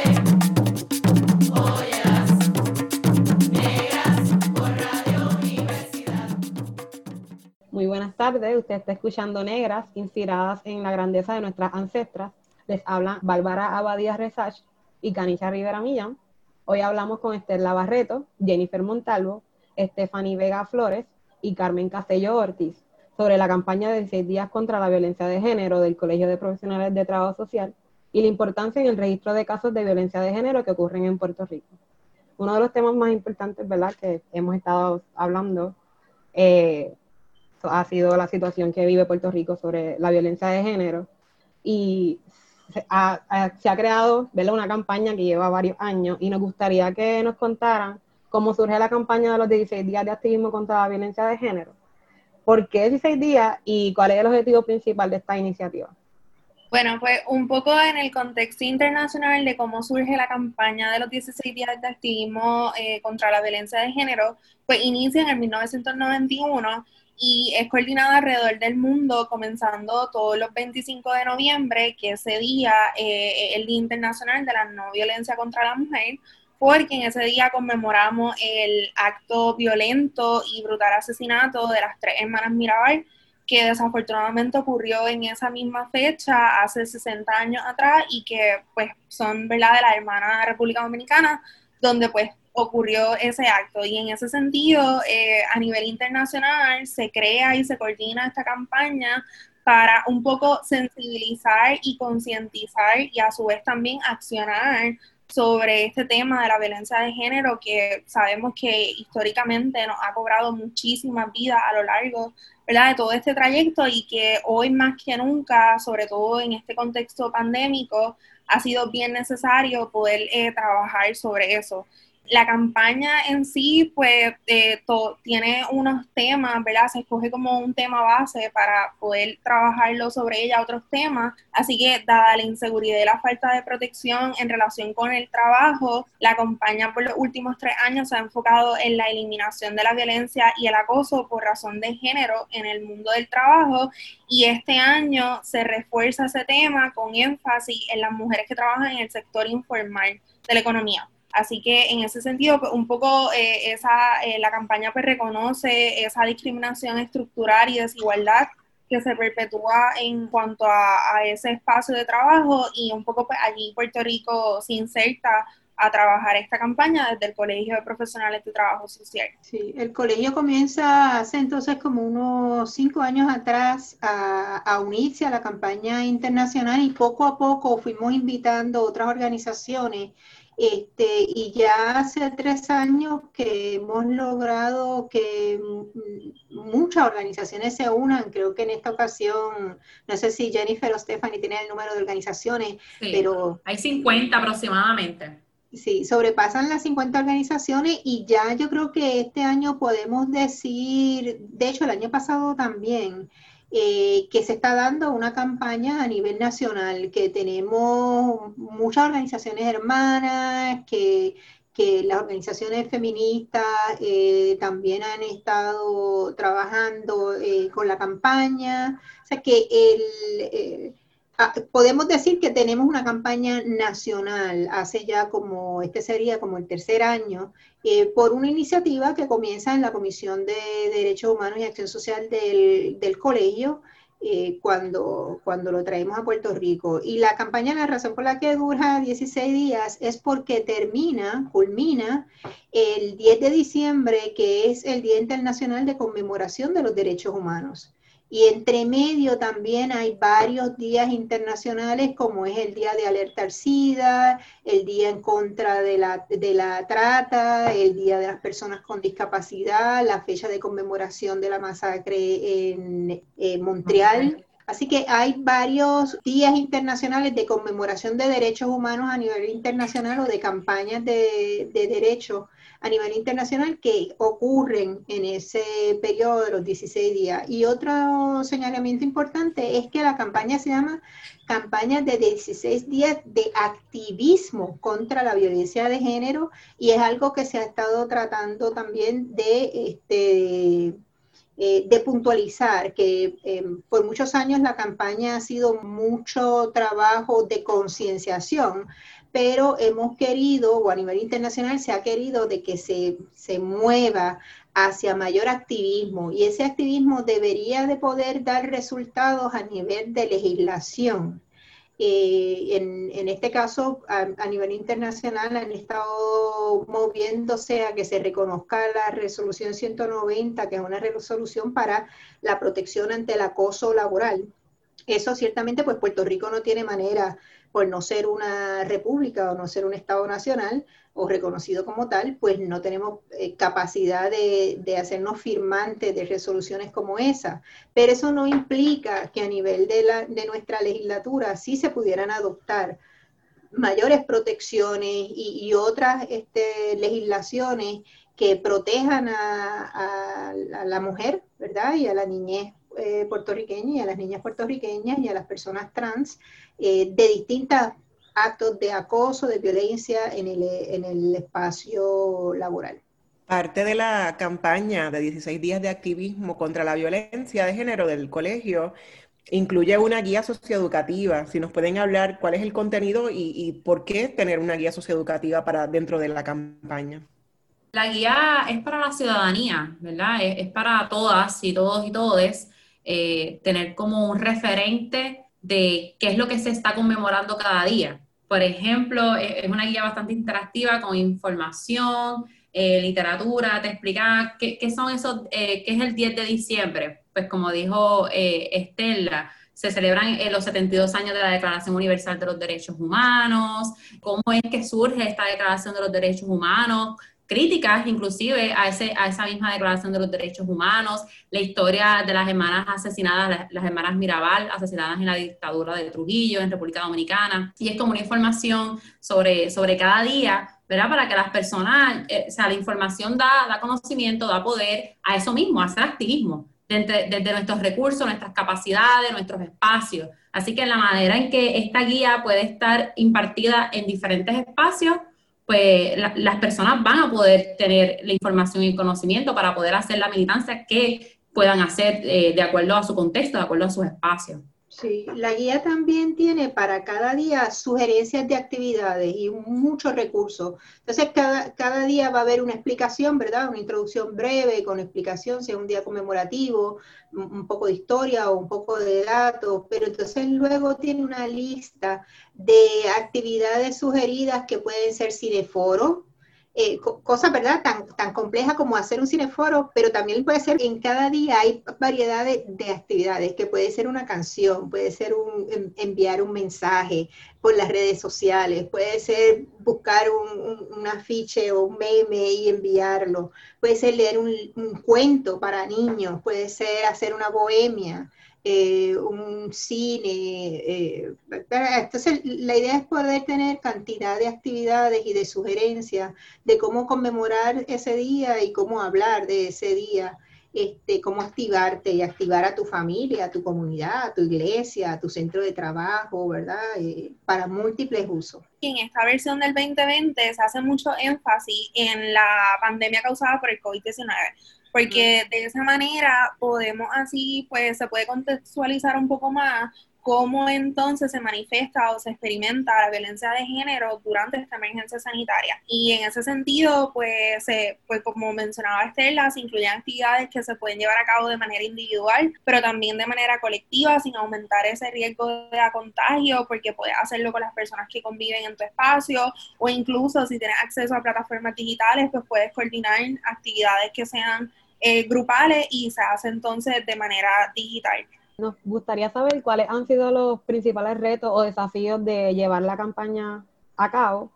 Muy buenas tardes, usted está escuchando Negras, inspiradas en la grandeza de nuestras ancestras. Les hablan Bárbara Abadía Resach y Canisha Rivera Millán. Hoy hablamos con Estela Barreto, Jennifer Montalvo, Stephanie Vega Flores y Carmen Castello Ortiz sobre la campaña de 16 días contra la violencia de género del Colegio de Profesionales de Trabajo Social y la importancia en el registro de casos de violencia de género que ocurren en Puerto Rico. Uno de los temas más importantes, ¿verdad?, que hemos estado hablando eh, ha sido la situación que vive Puerto Rico sobre la violencia de género. Y se ha, creado una campaña que lleva varios años y nos gustaría que nos contaran cómo surge la campaña de los 16 días de activismo contra la violencia de género. ¿Por qué 16 días y cuál es el objetivo principal de esta iniciativa?
Bueno, pues un poco en el contexto internacional de cómo surge la campaña de los 16 días de activismo eh, contra la violencia de género, pues inicia en el 1991 y es coordinada alrededor del mundo, comenzando todos los 25 de noviembre, que ese día eh, es el Día Internacional de la No Violencia contra la Mujer, porque en ese día conmemoramos el acto violento y brutal asesinato de las tres hermanas Mirabal, que desafortunadamente ocurrió en esa misma fecha, hace 60 años atrás, y que pues son, ¿verdad?, de la hermana República Dominicana, donde pues ocurrió ese acto. Y en ese sentido, eh, a nivel internacional, se crea y se coordina esta campaña para un poco sensibilizar y concientizar y a su vez también accionar sobre este tema de la violencia de género que sabemos que históricamente nos ha cobrado muchísimas vidas a lo largo de todo este trayecto y que hoy más que nunca, sobre todo en este contexto pandémico, ha sido bien necesario poder eh, trabajar sobre eso la campaña en sí, pues, eh, tiene unos temas, ¿verdad? Se escoge como un tema base para poder trabajarlo sobre ella, otros temas. Así que, dada la inseguridad y la falta de protección en relación con el trabajo, la campaña por los últimos tres años se ha enfocado en la eliminación de la violencia y el acoso por razón de género en el mundo del trabajo. Y este año se refuerza ese tema con énfasis en las mujeres que trabajan en el sector informal de la economía. Así que en ese sentido, pues, un poco eh, esa, eh, la campaña pues, reconoce esa discriminación estructural y desigualdad que se perpetúa en cuanto a, ese espacio de trabajo y un poco pues, allí Puerto Rico se inserta a trabajar esta campaña desde el Colegio de Profesionales de Trabajo Social.
Sí, el colegio comienza hace entonces como unos cinco años atrás a, a, unirse a la campaña internacional y poco a poco fuimos invitando otras organizaciones este, y ya hace tres años que hemos logrado que muchas organizaciones se unan. Creo que en esta ocasión, no sé si Jennifer o Stephanie tienen el número de organizaciones, pero...
Hay 50 aproximadamente.
Sí, sobrepasan las 50 organizaciones y ya yo creo que este año podemos decir, de hecho el año pasado también, eh, que se está dando una campaña a nivel nacional, que tenemos muchas organizaciones hermanas, que, las organizaciones feministas eh, también han estado trabajando eh, con la campaña. O sea que el, ah, podemos decir que tenemos una campaña nacional, hace ya como, este sería como el tercer año, eh, por una iniciativa que comienza en la Comisión de Derechos Humanos y Acción Social del, del colegio, eh, cuando, cuando lo traemos a Puerto Rico. Y la campaña, la razón por la que dura 16 días es porque termina, culmina el 10 de diciembre, que es el Día Internacional de Conmemoración de los Derechos Humanos. Y entre medio también hay varios días internacionales, como es el Día de Alerta al SIDA, el Día en contra de la, de la trata, el Día de las Personas con Discapacidad, la fecha de conmemoración de la masacre en, Montreal. Así que hay varios días internacionales de conmemoración de derechos humanos a nivel internacional o de campañas de, de derechos a nivel internacional que ocurren en ese periodo de los 16 días. Y otro señalamiento importante es que la campaña se llama campaña de 16 días de activismo contra la violencia de género y es algo que se ha estado tratando también de, este, eh, de puntualizar, que em, por muchos años la campaña ha sido mucho trabajo de concienciación, pero hemos querido, o a nivel internacional se ha querido de que se, se mueva hacia mayor activismo y ese activismo debería de poder dar resultados a nivel de legislación. Eh, en, en, este caso, a, a, nivel internacional han estado moviéndose a que se reconozca la resolución 190, que es una resolución para la protección ante el acoso laboral. Eso ciertamente, pues Puerto Rico no tiene manera por no ser una república o no ser un Estado nacional o reconocido como tal, pues no tenemos eh, capacidad de, de, hacernos firmantes de resoluciones como esa. Pero eso no implica que a nivel de, la, de nuestra legislatura sí se pudieran adoptar mayores protecciones y, otras este, legislaciones que protejan a, a, a, la mujer, ¿verdad? Y a la niñez eh, puertorriqueña y a las niñas puertorriqueñas y a las personas trans eh, de distintos actos de acoso, de violencia en el, en el espacio laboral.
Parte de la campaña de 16 días de activismo contra la violencia de género del colegio incluye una guía socioeducativa. Si nos pueden hablar cuál es el contenido y, y por qué tener una guía socioeducativa para dentro de la campaña.
La guía es para la ciudadanía, ¿verdad? Es, es para todas y todos y todes eh, tener como un referente de qué es lo que se está conmemorando cada día. Por ejemplo, e, es una guía bastante interactiva con información, eh, literatura, te explica qué, son esos, eh, qué es el 10 de diciembre. Pues como dijo Estela, se celebran los 72 años de la Declaración Universal de los Derechos Humanos, cómo es que surge esta Declaración de los Derechos Humanos, críticas inclusive a, ese, a esa misma Declaración de los Derechos Humanos, la historia de las hermanas asesinadas, las, hermanas Mirabal, asesinadas en la dictadura de Trujillo, en República Dominicana, y es como una información sobre, sobre cada día, ¿verdad? Para que las personas, eh, o sea, la información da, da conocimiento, da poder a eso mismo, a hacer activismo, desde, desde nuestros recursos, nuestras capacidades, nuestros espacios. Así que la manera en que esta guía puede estar impartida en diferentes espacios pues las personas van a poder tener la información y el conocimiento para poder hacer la militancia que puedan hacer eh, de acuerdo a su contexto, de acuerdo a sus espacios.
Sí, la guía también tiene para cada día sugerencias de actividades y muchos recursos. Entonces, cada, cada día va a haber una explicación, ¿verdad? Una introducción breve con explicación, si es un día conmemorativo, un poco de historia o un poco de datos, pero entonces luego tiene una lista de actividades sugeridas que pueden ser cineforo, eh, cosas, ¿verdad?, tan, tan complejas como hacer un cineforo, pero también puede ser, en cada día hay variedad de, de actividades, que puede ser una canción, puede ser un, enviar un mensaje por las redes sociales, puede ser buscar un, un, un afiche o un meme y enviarlo, puede ser leer un, un cuento para niños, puede ser hacer una bohemia, eh, un cine. Eh, entonces, la idea es poder tener cantidad de actividades y de sugerencias de cómo conmemorar ese día y cómo hablar de ese día. Este, cómo activarte y activar a tu familia, a tu comunidad, a tu iglesia, a tu centro de trabajo, ¿verdad? Eh, para múltiples usos.
En esta versión del 2020 se hace mucho énfasis en la pandemia causada por el COVID-19 porque de esa manera podemos así, pues se puede contextualizar un poco más cómo entonces se manifiesta o se experimenta la violencia de género durante esta emergencia sanitaria. Y en ese sentido, pues, pues como mencionaba Estela, se incluyen actividades que se pueden llevar a cabo de manera individual, pero también de manera colectiva, sin aumentar ese riesgo de contagio, porque puedes hacerlo con las personas que conviven en tu espacio, o incluso si tienes acceso a plataformas digitales, pues puedes coordinar actividades que sean eh, grupales y se hace entonces de manera digital.
Nos gustaría saber cuáles han sido los principales retos o desafíos de llevar la campaña a cabo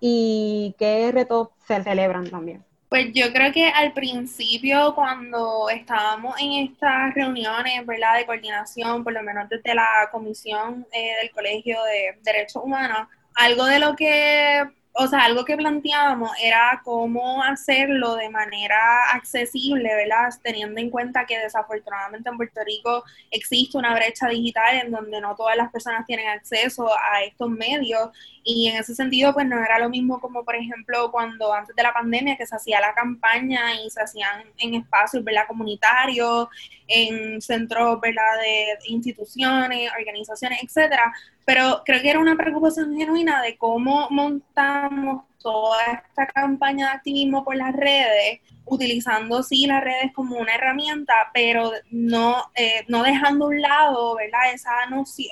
y qué retos se celebran también.
Pues yo creo que al principio, cuando estábamos en estas reuniones, ¿verdad?, de coordinación, por lo menos desde la Comisión eh, del Colegio de Derechos Humanos, algo de lo que o sea, algo que planteábamos era cómo hacerlo de manera accesible, ¿verdad? Teniendo en cuenta que desafortunadamente en Puerto Rico existe una brecha digital en donde no todas las personas tienen acceso a estos medios y en ese sentido pues no era lo mismo como por ejemplo cuando antes de la pandemia que se hacía la campaña y se hacían en espacios, ¿verdad? Comunitarios, en centros, ¿verdad? De instituciones, organizaciones, etcétera pero creo que era una preocupación genuina de cómo montamos toda esta campaña de activismo por las redes, utilizando sí las redes como una herramienta, pero no, eh, no dejando a un lado, ¿verdad? Esa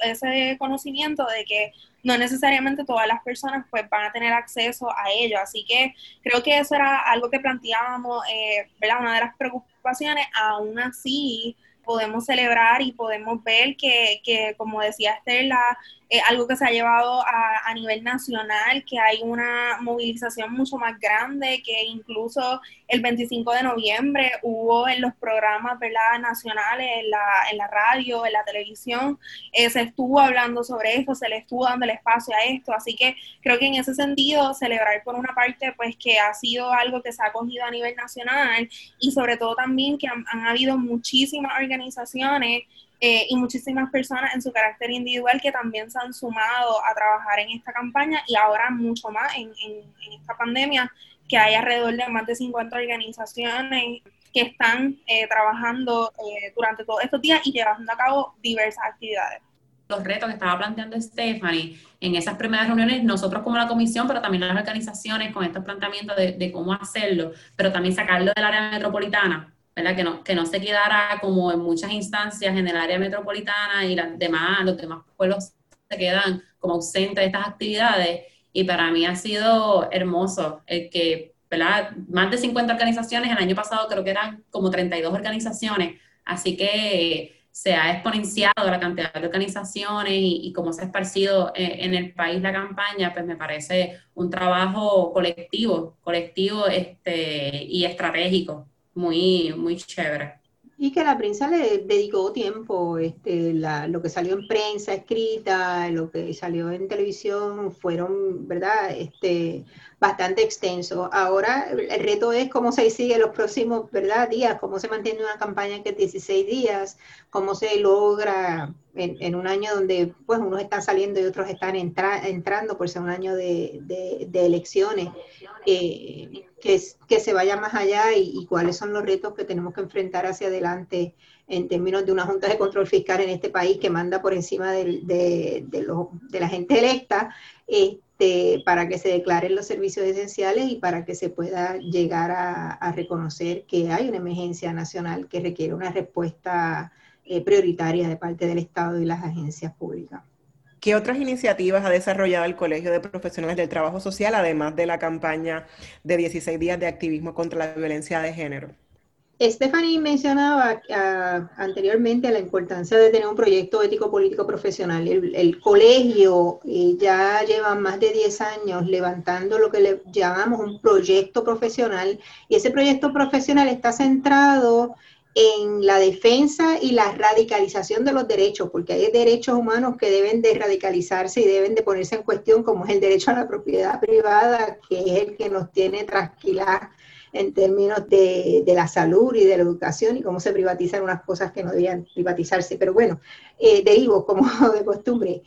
ese conocimiento de que no necesariamente todas las personas pues van a tener acceso a ello. Así que creo que eso era algo que planteábamos, eh, ¿verdad? Una de las preocupaciones, aún así podemos celebrar y podemos ver que, que como decía Estela, es algo que se ha llevado a, a, nivel nacional, que hay una movilización mucho más grande, que incluso el 25 de noviembre hubo en los programas ¿verdad? nacionales, en la, en la radio, en la televisión, eh, se estuvo hablando sobre esto, se le estuvo dando el espacio a esto, así que creo que en ese sentido celebrar por una parte pues que ha sido algo que se ha cogido a nivel nacional y sobre todo también que han, han habido muchísimas organizaciones eh, y muchísimas personas en su carácter individual que también se han sumado a trabajar en esta campaña y ahora mucho más en, en, esta pandemia, que hay alrededor de más de 50 organizaciones que están eh, trabajando eh, durante todos estos días y llevando a cabo diversas actividades.
Los retos que estaba planteando Stephanie en esas primeras reuniones, nosotros como la comisión, pero también las organizaciones con estos planteamientos de, de cómo hacerlo, pero también sacarlo del área metropolitana, que no, que no se quedara como en muchas instancias en el área metropolitana y las demás, los demás pueblos se quedan como ausentes de estas actividades. Y para mí ha sido hermoso el que, ¿verdad? Más de 50 organizaciones, el año pasado creo que eran como 32 organizaciones, así que se ha exponenciado la cantidad de organizaciones y, y cómo se ha esparcido en, en, el país la campaña, pues me parece un trabajo colectivo, colectivo este, y estratégico muy, muy chévere.
Y que la prensa le dedicó tiempo, este, la, lo que salió en prensa escrita, lo que salió en televisión, fueron, ¿verdad? Este, bastante extenso. Ahora el reto es cómo se sigue los próximos, ¿verdad? Días, cómo se mantiene una campaña que es 16 días, cómo se logra en, en un año donde, pues, unos están saliendo y otros están entrando por ser un año de, de, de elecciones. Eh, que, que se vaya más allá y, cuáles son los retos que tenemos que enfrentar hacia adelante en términos de una Junta de Control Fiscal en este país que manda por encima de, de, de la gente electa este, para que se declaren los servicios esenciales y para que se pueda llegar a, a reconocer que hay una emergencia nacional que requiere una respuesta eh, prioritaria de parte del Estado y las agencias públicas.
¿Qué otras iniciativas ha desarrollado el Colegio de Profesionales del Trabajo Social, además de la campaña de 16 días de activismo contra la violencia de género?
Stephanie mencionaba uh, anteriormente la importancia de tener un proyecto ético político profesional. El, el colegio eh, ya lleva más de 10 años levantando lo que le llamamos un proyecto profesional y ese proyecto profesional está centrado en la defensa y la radicalización de los derechos, porque hay derechos humanos que deben de radicalizarse y deben de ponerse en cuestión, como es el derecho a la propiedad privada, que es el que nos tiene trasquilar en términos de, de, la salud y de la educación y cómo se privatizan unas cosas que no debían privatizarse. Pero bueno, eh, derivo como de costumbre.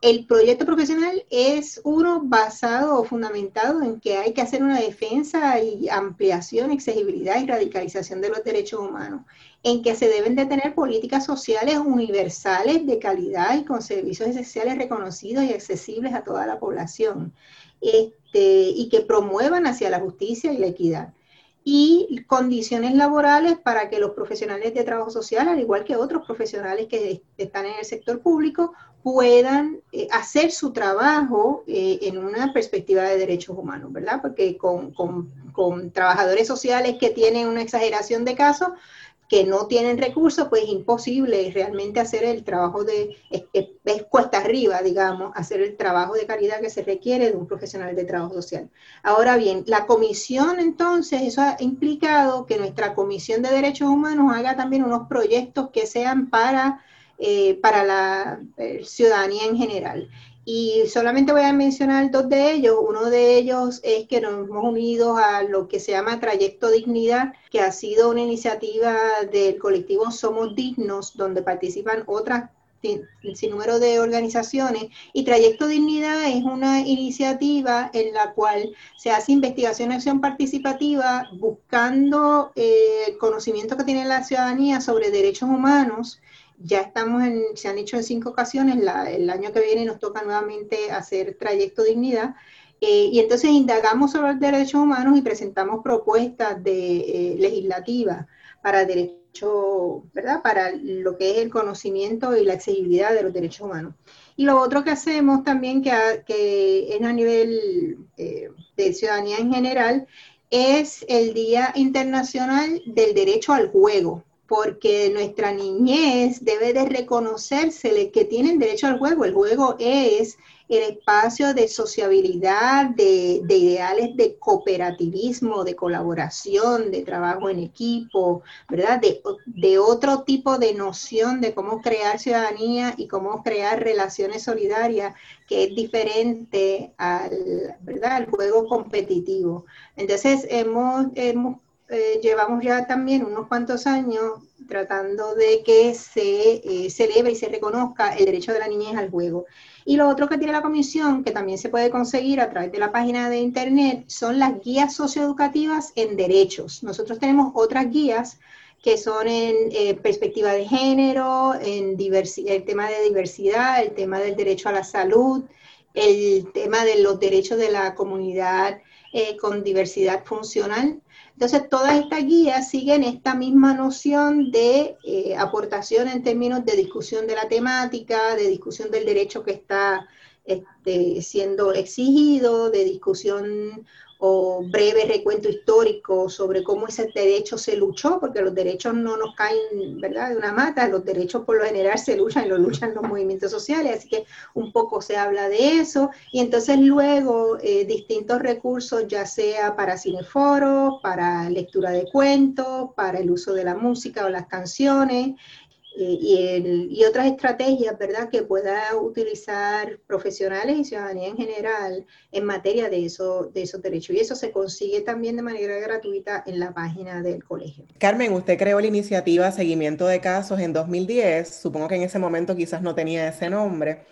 El proyecto profesional es uno basado o fundamentado en que hay que hacer una defensa y ampliación, exigibilidad y radicalización de los derechos humanos, en que se deben de tener políticas sociales universales de calidad y con servicios esenciales reconocidos y accesibles a toda la población, este, y que promuevan hacia la justicia y la equidad y condiciones laborales para que los profesionales de trabajo social, al igual que otros profesionales que están en el sector público, puedan eh, hacer su trabajo eh, en una perspectiva de derechos humanos, ¿verdad? Porque con, con, con, trabajadores sociales que tienen una exageración de casos, que no tienen recursos, pues es imposible realmente hacer el trabajo de, es, cuesta arriba, digamos, hacer el trabajo de calidad que se requiere de un profesional de trabajo social. Ahora bien, la comisión entonces, eso ha implicado que nuestra comisión de derechos humanos haga también unos proyectos que sean para eh, para la eh, ciudadanía en general. Y solamente voy a mencionar dos de ellos. Uno de ellos es que nos hemos unido a lo que se llama Trayecto Dignidad, que ha sido una iniciativa del colectivo Somos Dignos, donde participan otras sin número de organizaciones y Trayecto Dignidad es una iniciativa en la cual se hace investigación y acción participativa buscando eh, el conocimiento que tiene la ciudadanía sobre derechos humanos ya estamos en, se han hecho en cinco ocasiones, el año que viene nos toca nuevamente hacer Trayecto Dignidad, eh, y entonces indagamos sobre los derechos humanos y presentamos propuestas de, eh, legislativas para derecho, ¿verdad? Para lo que es el conocimiento y la accesibilidad de los derechos humanos. Y lo otro que hacemos también, que, que es a nivel eh, de ciudadanía en general, es el Día Internacional del Derecho al Juego porque nuestra niñez debe de reconocérsele que tienen derecho al juego. El juego es el espacio de sociabilidad, de, ideales de cooperativismo, de colaboración, de trabajo en equipo, ¿verdad? De, de, otro tipo de noción de cómo crear ciudadanía y cómo crear relaciones solidarias, que es diferente al, ¿verdad? al juego competitivo. Entonces, hemos, hemos eh, llevamos ya también unos cuantos años tratando de que se eh, celebre y se reconozca el derecho de la niñez al juego. Y lo otro que tiene la comisión, que también se puede conseguir a través de la página de internet, son las guías socioeducativas en derechos. Nosotros tenemos otras guías que son en eh, perspectiva de género, en el tema de diversidad, el tema del derecho a la salud, el tema de los derechos de la comunidad con diversidad funcional. Entonces, todas estas guías siguen esta misma noción de eh, aportación en términos de discusión de la temática, de discusión del derecho que está este, siendo exigido, de discusión o breve recuento histórico sobre cómo ese derecho se luchó, porque los derechos no nos caen, ¿verdad?, de una mata, los derechos por lo general se luchan y lo luchan los movimientos sociales, así que un poco se habla de eso, y entonces luego eh, distintos recursos, ya sea para cineforos, para lectura de cuentos, para el uso de la música o las canciones, eh, y, otras estrategias, ¿verdad?, que pueda utilizar profesionales y ciudadanía en general en materia de, eso, de esos derechos. Y eso se consigue también de manera gratuita en la página del colegio.
Carmen, usted creó la iniciativa Seguimiento de Casos en 2010, supongo que en ese momento quizás no tenía ese nombre,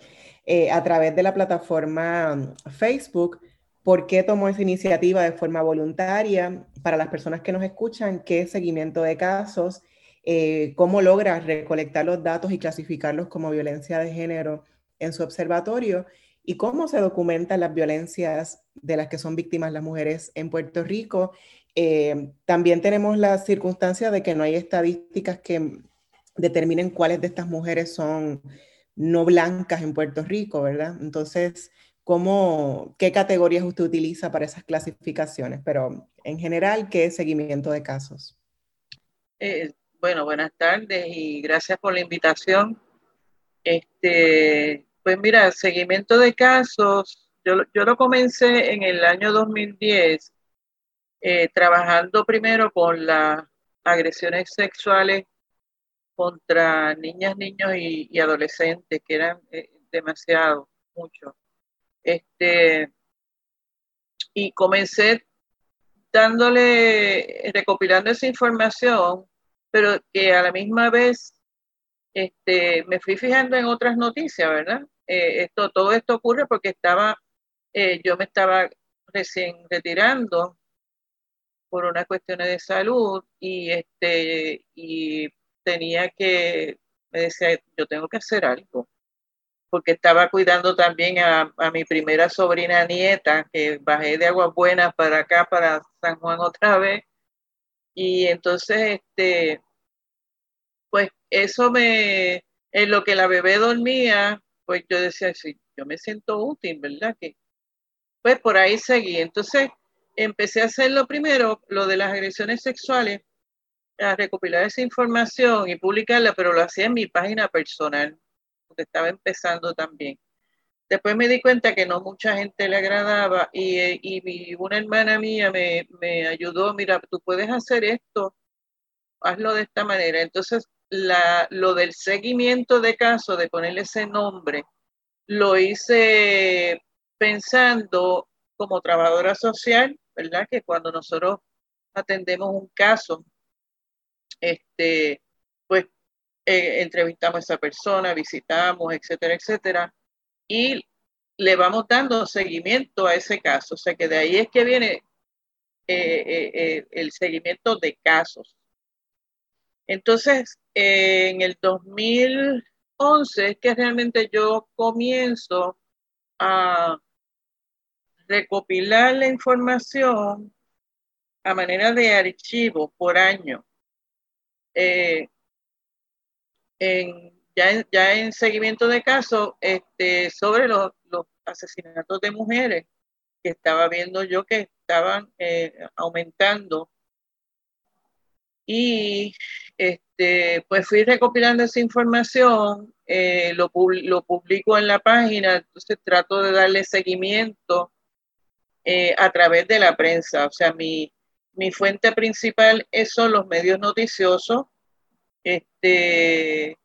eh, a través de la plataforma Facebook. ¿Por qué tomó esa iniciativa de forma voluntaria? Para las personas que nos escuchan, ¿qué seguimiento de casos? Eh, cómo logra recolectar los datos y clasificarlos como violencia de género en su observatorio y cómo se documentan las violencias de las que son víctimas las mujeres en Puerto Rico. Eh, también tenemos la circunstancia de que no hay estadísticas que determinen cuáles de estas mujeres son no blancas en Puerto Rico, ¿verdad? Entonces, ¿cómo, ¿qué categorías usted utiliza para esas clasificaciones? Pero en general, ¿qué seguimiento de casos?
Eh, bueno, buenas tardes y gracias por la invitación. Este, pues mira, seguimiento de casos, yo, yo lo comencé en el año 2010, eh, trabajando primero con las agresiones sexuales contra niñas, niños y, adolescentes, que eran eh, demasiado, mucho. Este, y comencé dándole, recopilando esa información pero que a la misma vez este, me fui fijando en otras noticias, ¿verdad? eh, esto, todo esto ocurre porque estaba, eh, yo me estaba recién retirando por unas cuestiones de salud y este y tenía que me decía yo tengo que hacer algo porque estaba cuidando también a, a mi primera sobrina nieta que bajé de Aguas Buenas para acá para San Juan otra vez y entonces este pues eso me en lo que la bebé dormía pues yo decía sí yo me siento útil verdad que pues por ahí seguí entonces empecé a hacer lo primero, lo de las agresiones sexuales, a recopilar esa información y publicarla, pero lo hacía en mi página personal, porque estaba empezando también. Después me di cuenta que no mucha gente le agradaba y, y una hermana mía me, me, ayudó, mira, tú puedes hacer esto, hazlo de esta manera. Entonces, la, lo del seguimiento de caso, de ponerle ese nombre, lo hice pensando como trabajadora social ¿verdad? Que cuando nosotros atendemos un caso, este, pues eh, entrevistamos a esa persona, visitamos, etcétera, etcétera, y le vamos dando seguimiento a ese caso. O sea que de ahí es que viene eh, eh, el seguimiento de casos. Entonces, en el 2011 es que realmente yo comienzo a recopilar la información a manera de archivo por año. Eh, en, ya, en, seguimiento de casos este, sobre los, los, asesinatos de mujeres que estaba viendo yo que estaban eh, aumentando. Y este, pues fui recopilando esa información, eh, lo, lo publico en la página, entonces trato de darle seguimiento eh, a través de la prensa. O sea, mi, mi fuente principal son los medios noticiosos. Este,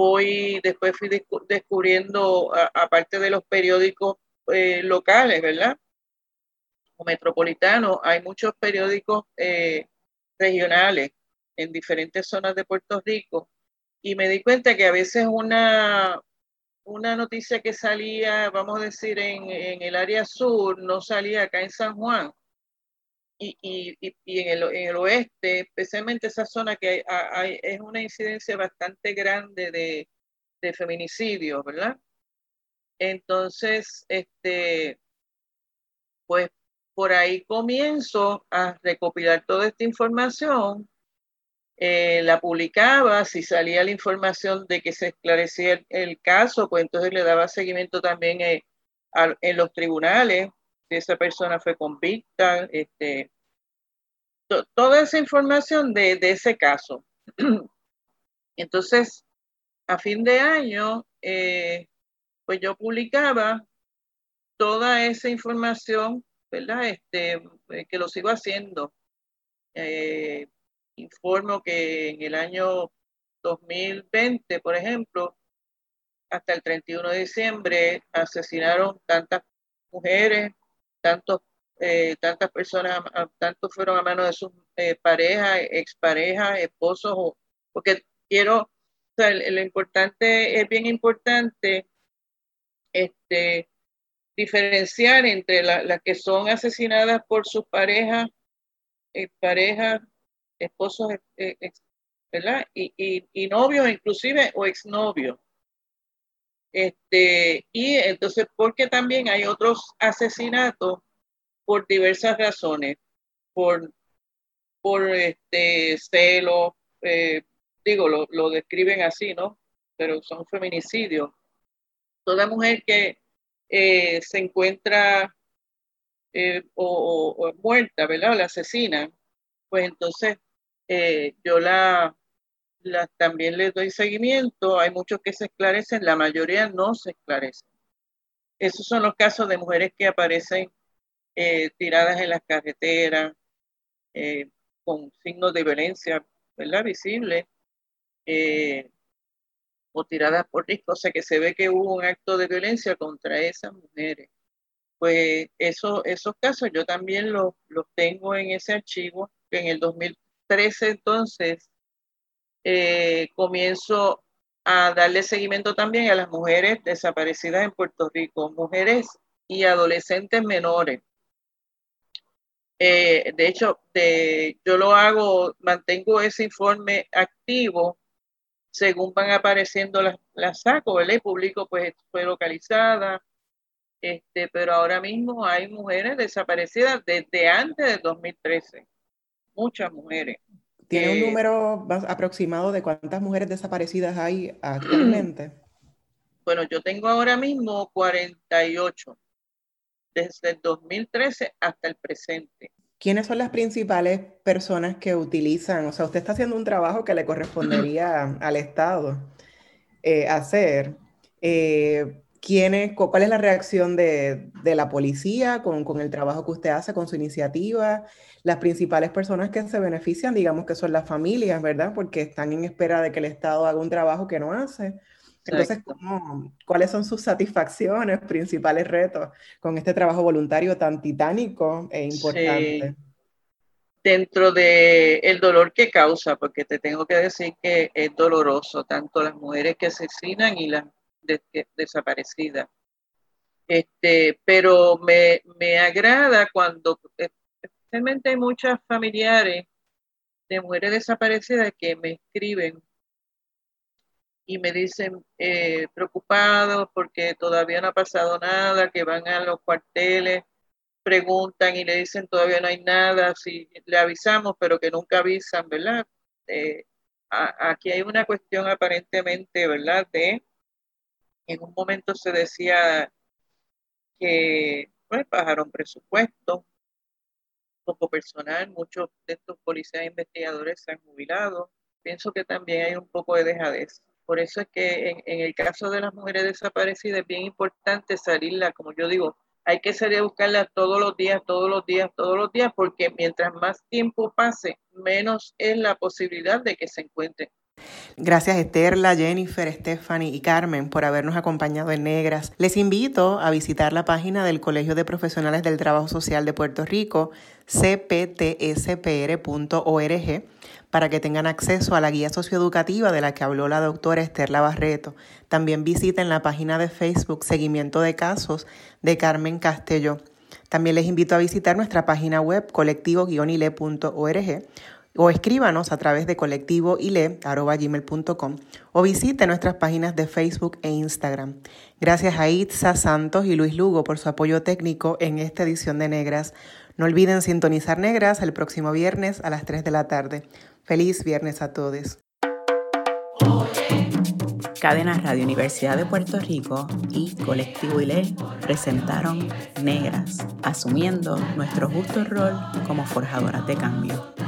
hoy después fui descubriendo, aparte de los periódicos eh, locales, ¿verdad? O metropolitanos, hay muchos periódicos eh, regionales en diferentes zonas de Puerto Rico y me di cuenta que a veces una, una noticia que salía, vamos a decir, en, en, el área sur, no salía acá en San Juan. Y, y, y en, el, en, el, oeste, especialmente esa zona que es una incidencia bastante grande de, de feminicidio, ¿verdad? Entonces, este, pues por ahí comienzo a recopilar toda esta información eh, la publicaba, si salía la información de que se esclarecía el, caso, pues entonces le daba seguimiento también eh, a, en los tribunales, esa persona fue convicta, este, to, toda esa información de, de ese caso. entonces, a fin de año, eh, pues yo publicaba toda esa información, ¿verdad? Este, que lo sigo haciendo. Eh, informo que en el año 2020, por ejemplo, hasta el 31 de diciembre asesinaron tantas mujeres, tantos, eh, tantas personas, tantos fueron a manos de sus eh, parejas, exparejas, esposos, porque quiero, o sea, lo importante, es bien importante este, diferenciar entre las que son asesinadas por sus parejas, parejas esposos, eh, ¿verdad? Y, y, y novios inclusive o exnovios. Este, y entonces, porque también hay otros asesinatos por diversas razones, por, por este, celo, eh, digo, lo, lo, describen así, ¿no? Pero son feminicidios. Toda mujer que eh, se encuentra eh, o, muerta, ¿verdad? la asesina, pues entonces eh, yo la, la, también les doy seguimiento. Hay muchos que se esclarecen, la mayoría no se esclarecen. Esos son los casos de mujeres que aparecen eh, tiradas en las carreteras, eh, con signos de violencia, ¿verdad? Visible, eh, o tiradas por risco, o sea que se ve que hubo un acto de violencia contra esas mujeres. Pues eso, esos casos yo también los, los tengo en ese archivo, en el 2000 13 entonces eh, comienzo a darle seguimiento también a las mujeres desaparecidas en Puerto Rico, mujeres y adolescentes menores. Eh, de hecho, yo lo hago, mantengo ese informe activo según van apareciendo las, las saco, ¿verdad? El público pues fue localizada, este, pero ahora mismo hay mujeres desaparecidas desde antes del 2013, muchas mujeres.
¿Tiene un número aproximado de cuántas mujeres desaparecidas hay actualmente?
Bueno, yo tengo ahora mismo 48 desde el 2013 hasta el presente.
¿Quiénes son las principales personas que utilizan? O sea, usted está haciendo un trabajo que le correspondería al Estado eh, hacer. Eh, ¿Cuál es la reacción de, la policía con, con, el trabajo que usted hace, con su iniciativa? Las principales personas que se benefician, digamos que son las familias, ¿verdad? Porque están en espera de que el Estado haga un trabajo que no hace. Entonces, ¿cuáles son sus satisfacciones, principales retos con este trabajo voluntario tan titánico e importante?
Dentro del el dolor que causa, porque te tengo que decir que es doloroso, tanto las mujeres que asesinan y las desaparecidas. Este, pero me, me agrada cuando, especialmente hay muchas familiares de mujeres desaparecidas que me escriben y me dicen eh, preocupados porque todavía no ha pasado nada, que van a los cuarteles, preguntan y le dicen todavía no hay nada, si le avisamos, pero que nunca avisan, ¿verdad? Eh, aquí hay una cuestión aparentemente, ¿verdad? De, en un momento se decía que bajaron presupuesto, poco personal, muchos de estos policías investigadores se han jubilado. Pienso que también hay un poco de dejadez. Por eso es que en, el caso de las mujeres desaparecidas es bien importante salirla, como yo digo, hay que salir a buscarla todos los días, todos los días, todos los días, porque mientras más tiempo pase, menos es la posibilidad de que se encuentren.
Gracias Esterla, Jennifer, Stephanie y Carmen por habernos acompañado en Negras. Les invito a visitar la página del Colegio de Profesionales del Trabajo Social de Puerto Rico, cptspr.org, para que tengan acceso a la guía socioeducativa de la que habló la doctora Esterla Barreto. También visiten la página de Facebook Seguimiento de Casos de Carmen Castelló. También les invito a visitar nuestra página web colectivo-ile.org o escríbanos a través de colectivoile.com o visite nuestras páginas de Facebook e Instagram. Gracias a Itza Santos y Luis Lugo por su apoyo técnico en esta edición de Negras. No olviden sintonizar Negras el próximo viernes a las 3 de la tarde. Feliz viernes a todos.
Cadena Radio Universidad de Puerto Rico y Colectivo ILE presentaron Negras, asumiendo nuestro justo rol como forjadoras de cambio.